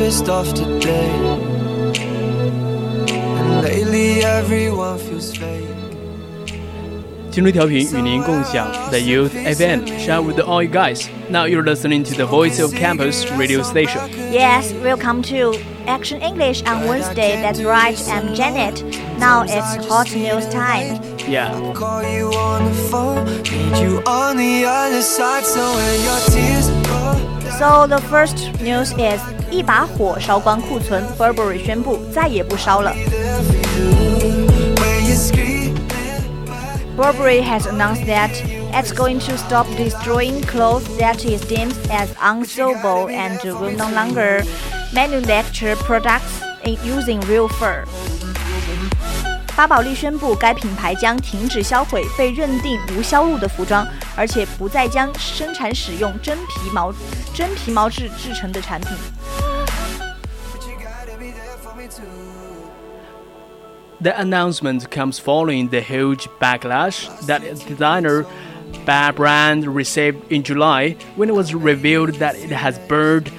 pissed off today. And lately everyone feels fake. 青春调频与您共享 The Youth FM, share with all you guys. Now you're listening to the Voice of Campus radio station. Yes, welcome to Action English on Wednesday. That's right, I'm Janet. Now it's hot news time. Yeah. Call you on the phone, need you on the other side. So when your tears So the first news is 一把火烧光库存，Burberry 宣布再也不烧了。Burberry has announced that it's going to stop destroying clothes that is deemed as unsellable and will no longer manufacture products using real fur. 巴宝莉宣布，该品牌将停止销毁被认定无销路的服装，而且不再将生产使用真皮毛真皮毛制制成的产品。 The announcement comes following the huge backlash that designer Bad Brand received in July when it was revealed that it has burned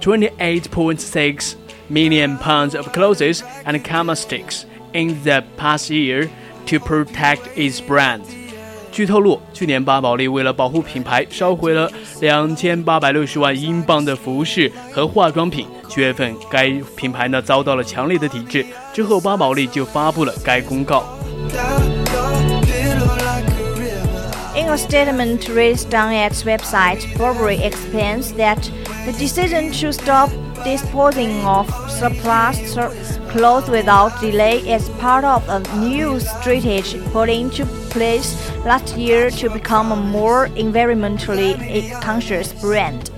28.6 million pounds of clothes and cosmetics in the past year to protect its brand. 据透露， 去年巴宝莉为了保护品牌，烧毁了两千八百六十万英镑的服饰和化妆品。七月份，该品牌呢遭到了强烈的抵制，之后巴宝莉就发布了该公告。In a statement released on its website, Burberry explains that the decision to stop disposing of surplus clothes without delay is part of a new strategy put into place last year to become a more environmentally conscious brand.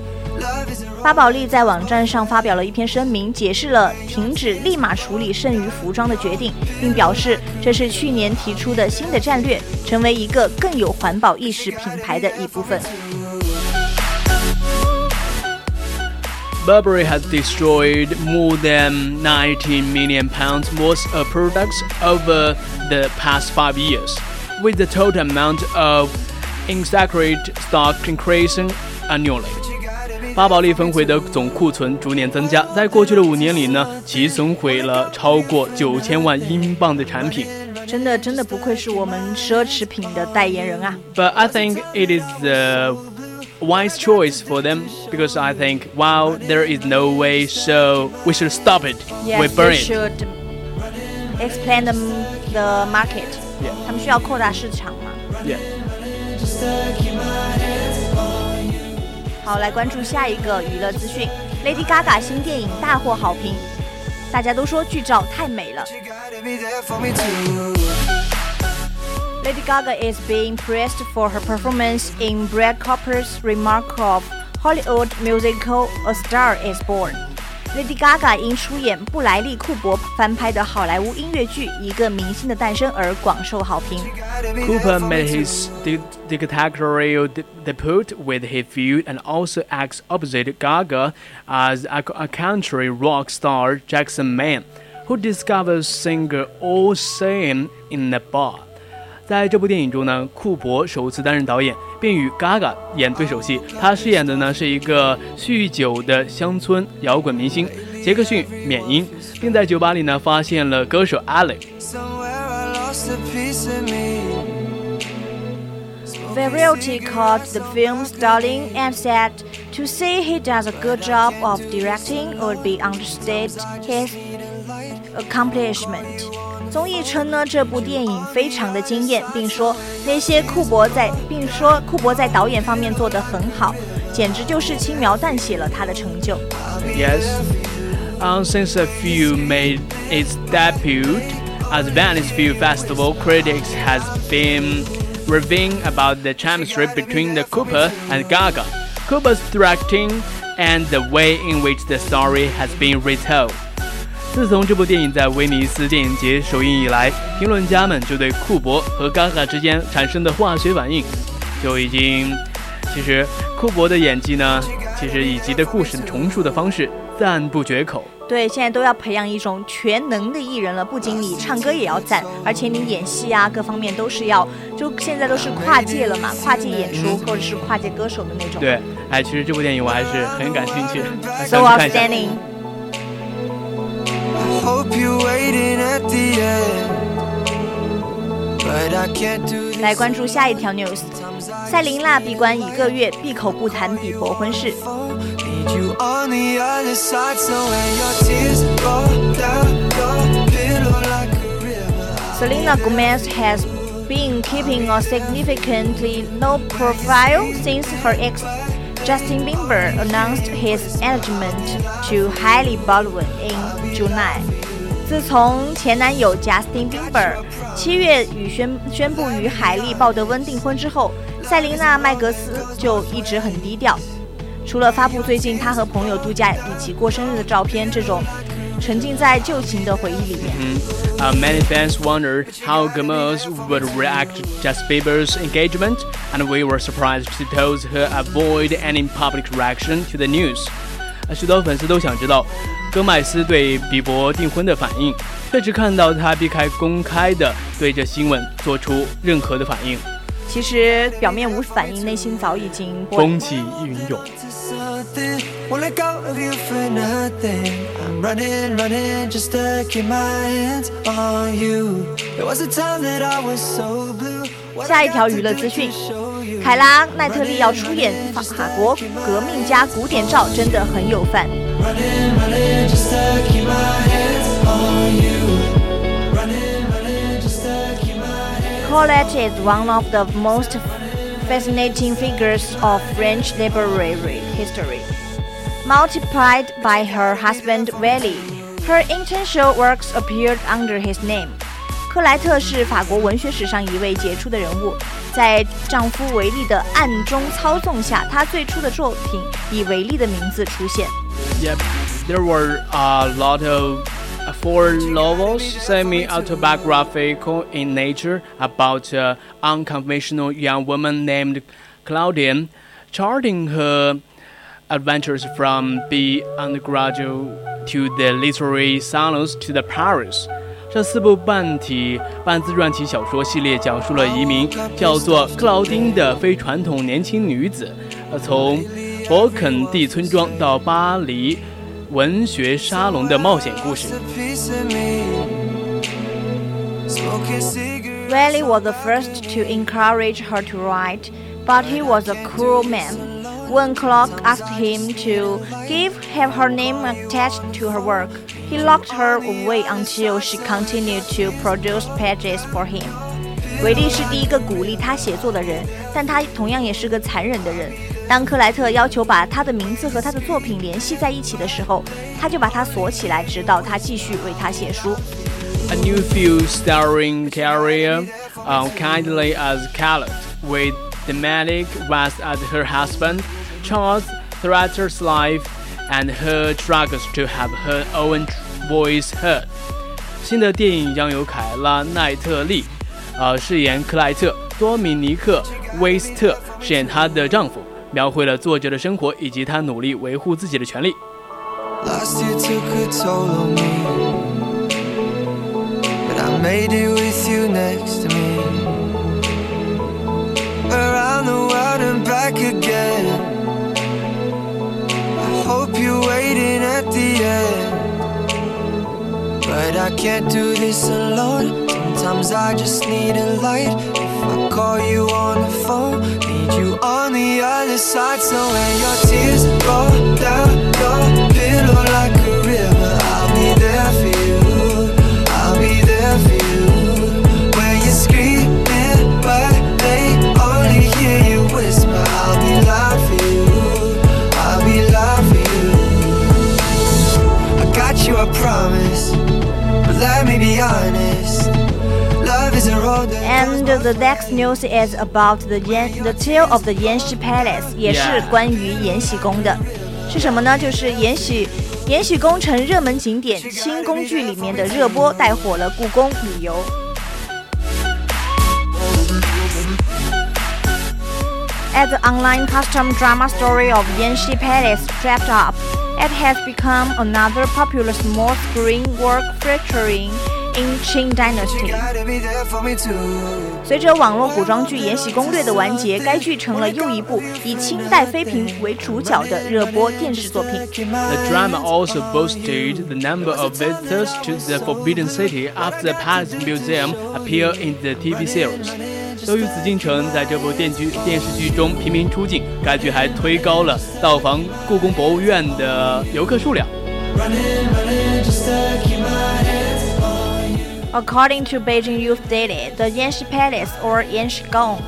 巴宝莉在网站上发表了一篇声明，解释了停止立马处理剩余服装的决定，并表示这是去年提出的新的战略，成为一个更有环保意识品牌的一部分。 Burberry has destroyed more than 19 million pounds worth of products over the past five years, with the total amount of insacred stock increasing annually. 巴宝莉分毁的总库存逐年增加，在过去的五年里呢，其损毁了超过九千万英镑的产品。真的，真的不愧是我们奢侈品的代言人啊！But I think it is the wise choice for them because I think wow there is no way so we should stop it yes, we burn it should expand the, the market yeah 他们需要扩大市场嘛 yeah 好，来关注下一个娱乐资讯。Lady Gaga 新电影大获好评，大家都说剧照太美了。 Lady Gaga is being praised for her performance in Brad Cooper's remake of Hollywood musical A Star Is Born*. Lady Gaga 因出演布莱利·库珀翻拍的好莱坞音乐剧《一个明星的诞生》而广受好评。Cooper made his dictatorial debut with his film and also acts opposite Gaga as a country rock star Jackson Maine, who discovers singer All Same in a bar. 在这部电影中呢，库珀首次担任导演，并与 Gaga 演对手戏。他饰演的呢是一个酗酒的乡村摇滚明星杰克逊缅因，并在酒吧里呢发现了歌手 Alex。 a piece of me. Variety called the film sterling and said to say he does a good job of directing would be understate his accomplishment. 综艺称呢，这部电影非常的惊艳，并说那些库珀在，并说库珀在导演方面做得很好，简直就是轻描淡写了他的成就。 Yes. Um, since the film made its debut at the Venice Film Festival, critics has been raving about the chemistry between the Cooper and Gaga, Cooper's directing, and the way in which the story has been retold. 自从这部电影在威尼斯电影节首映以来，评论家们就对库珀和 Gaga 之间产生的化学反应就已经，其实库珀的演技呢，其实以及对故事重述的方式赞不绝口。对，现在都要培养一种全能的艺人了，不仅你唱歌也要赞，而且你演戏啊，各方面都是要，就现在都是跨界了嘛，跨界演出或者是跨界歌手的那种。对，哎，其实这部电影我还是很感兴趣，，so 想去看一下。outstanding。来关注下一条 news，赛琳娜闭关一个月，闭口不谈比伯婚事。 Need you on the other side, so when your tears roll down your pillow like a river. Selena Gomez has been keeping a significantly low profile since her ex Justin Bieber announced his engagement to Hailey Baldwin in July. 自从前男友 Justin Bieber 七月与宣宣布与海莉·鲍德温订婚之后，塞琳娜·麦格斯就一直很低调。除了发布最近她和朋友度假以及过生日的照片，这种沉浸在旧情的回忆里面。 Uh, many fans wondered how Gomez would react to Justin Bieber's engagement, and we were surprised to told her avoid any public reaction to the news. 呃许多粉丝都想知道戈麦斯对比伯订婚的反应，却只看到他避开公开的对这新闻做出任何的反应， 其实表面无反应，内心早已经风起云涌。下一条娱乐资讯，凯拉奈特利要出演法国革命家古典照，真的很有范。Running, running, just take my hands on you. Colette is one of the most fascinating figures of French literary history. Multiplied by her husband Willy, her intentional works appeared under his name. 克莱特是法国文学史上一位杰出的人物，在丈夫维利的暗中操纵下，她最初的作品以维利的名字出现。 Yep, there were a lot of uh, four novels, semi-autobiographical in nature, about an unconventional young woman named Claudian, charting her adventures from the undergraduate to the literary salons to the Paris. 这四部半体半自传体小说系列讲述了一名叫做克劳丁的非传统年轻女子，呃，从勃肯第村庄到巴黎 文学沙龙的冒险故事。 A piece of me. Smoking cigarettes. Wiley was the first to encourage her to write, but he was a cruel man. When Clark asked him to give have her name attached to her work, he locked her away until she continued to produce pages for him. 维利是第一个鼓励他写作的人，但他同样也是个残忍的人。 当克莱特要求把他的名字和他的作品联系在一起的时候，他就把它锁起来，直到他继续为他写书。A new film starring Keira, uh, Knightley as Colette, with Dominic West as her husband, Charles Threater's life, and her struggles to have her own voice heard. 新的电影将由凯拉奈特利，呃，饰演克莱特；多米尼克威斯特饰演她的丈夫。描绘了作者的生活以及他努力维护自己的权利。You on the other side. So when your tears roll down news is about the Yan the tale of the Yanxi Palace，也是 Yeah. 关于延禧宫的。是什么呢？就是延禧延禧宫成热门景点，清宫剧里面的热播带火了故宫旅游。As the online custom drama story of Yanxi Palace wrapped up, it has become another popular small screen work featuring in Qing Dynasty. 随着网络古装剧《延禧攻略》的完结，该剧成了又一部以清代妃嫔为主角的热播电视作品。The drama also boosted the number of visitors to the Forbidden City after the Palace Museum appeared in the TV series. 由于紫禁城在这部电剧电视剧中频频出镜，该剧还推高了到访故宫博物院的游客数量。According to Beijing Youth Daily, the Yanxi Palace or Yanxi Gong,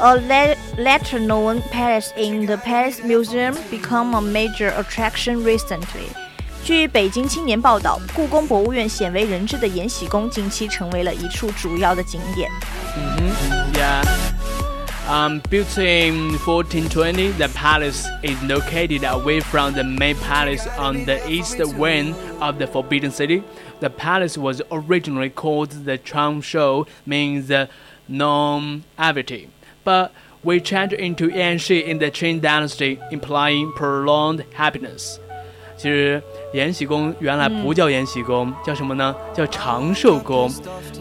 a le- lesser-known palace in the Palace Museum, become a major attraction recently. 据北京青年报道，故宫博物院鲜为人知的延禧宫近期成为了一处主要的景点。 Yeah. Um, built in 1420, the palace is located away from the main palace on the east wing of the Forbidden City. The palace was originally called the Changshou, means the non-avity, but we changed into Yanxi in the Qing dynasty, implying prolonged happiness. 其实延禧宫原来不叫延禧宫，叫什么呢？叫长寿宫。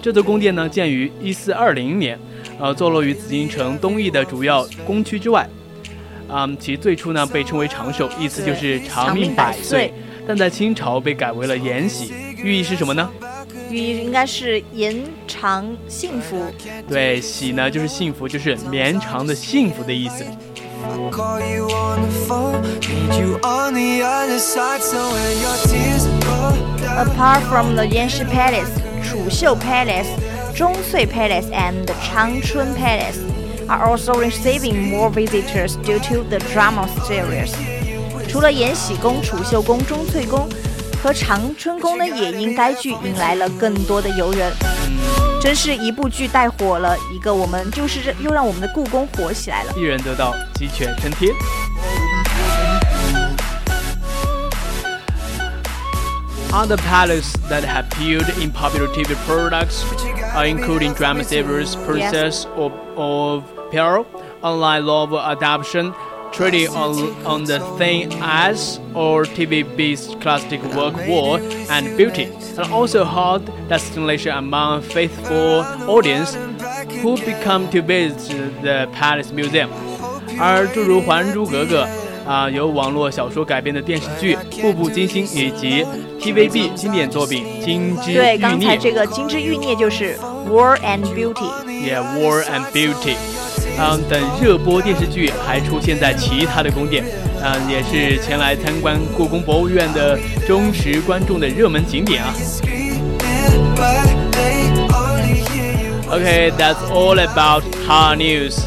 这座宫殿呢，建于一四二零年，呃，坐落于紫禁城东翼的主要宫区之外。嗯，其最初呢被称为长寿，意思就是长命百岁。但在清朝被改为了延禧，寓意是什么呢？寓意应该是延长幸福。对，喜呢就是幸福，就是绵长的幸福的意思。I call you on the phone, need you on the other side, so when your tears Apart from the Yanxi Palace, Chu Chuxiu Palace, Zhongcui Palace, and the Changchun Palace are also receiving more visitors due to the drama series. 除了延禧宫、储秀宫、钟粹宫。和长春宫呢，也因该剧引来了更多的游人。真是一部剧带火了一个我们，就是又让我们的故宫火起来了。一人得道，鸡犬升天。Other palaces that have appeared in popular TV products, uh, including drama series Princess of, of Pearl, online novel adaptation, Treaty on, on the Thin Ice, or TV-based classic work War and Beauty, and also hot destination among faithful audience who become to visit the Palace Museum. 而诸如《还珠格格》啊、由网络小说改编的电视剧《步步惊心》，以及 TVB 经典作品《金枝对，欲孽刚才》这个《金枝欲孽》就是《War and Beauty》。也 War and Beauty， 嗯，等热播电视剧还出现在其他的宫殿，嗯，也是前来参观故宫博物院的忠实观众的热门景点啊。OK，that's all about hard news。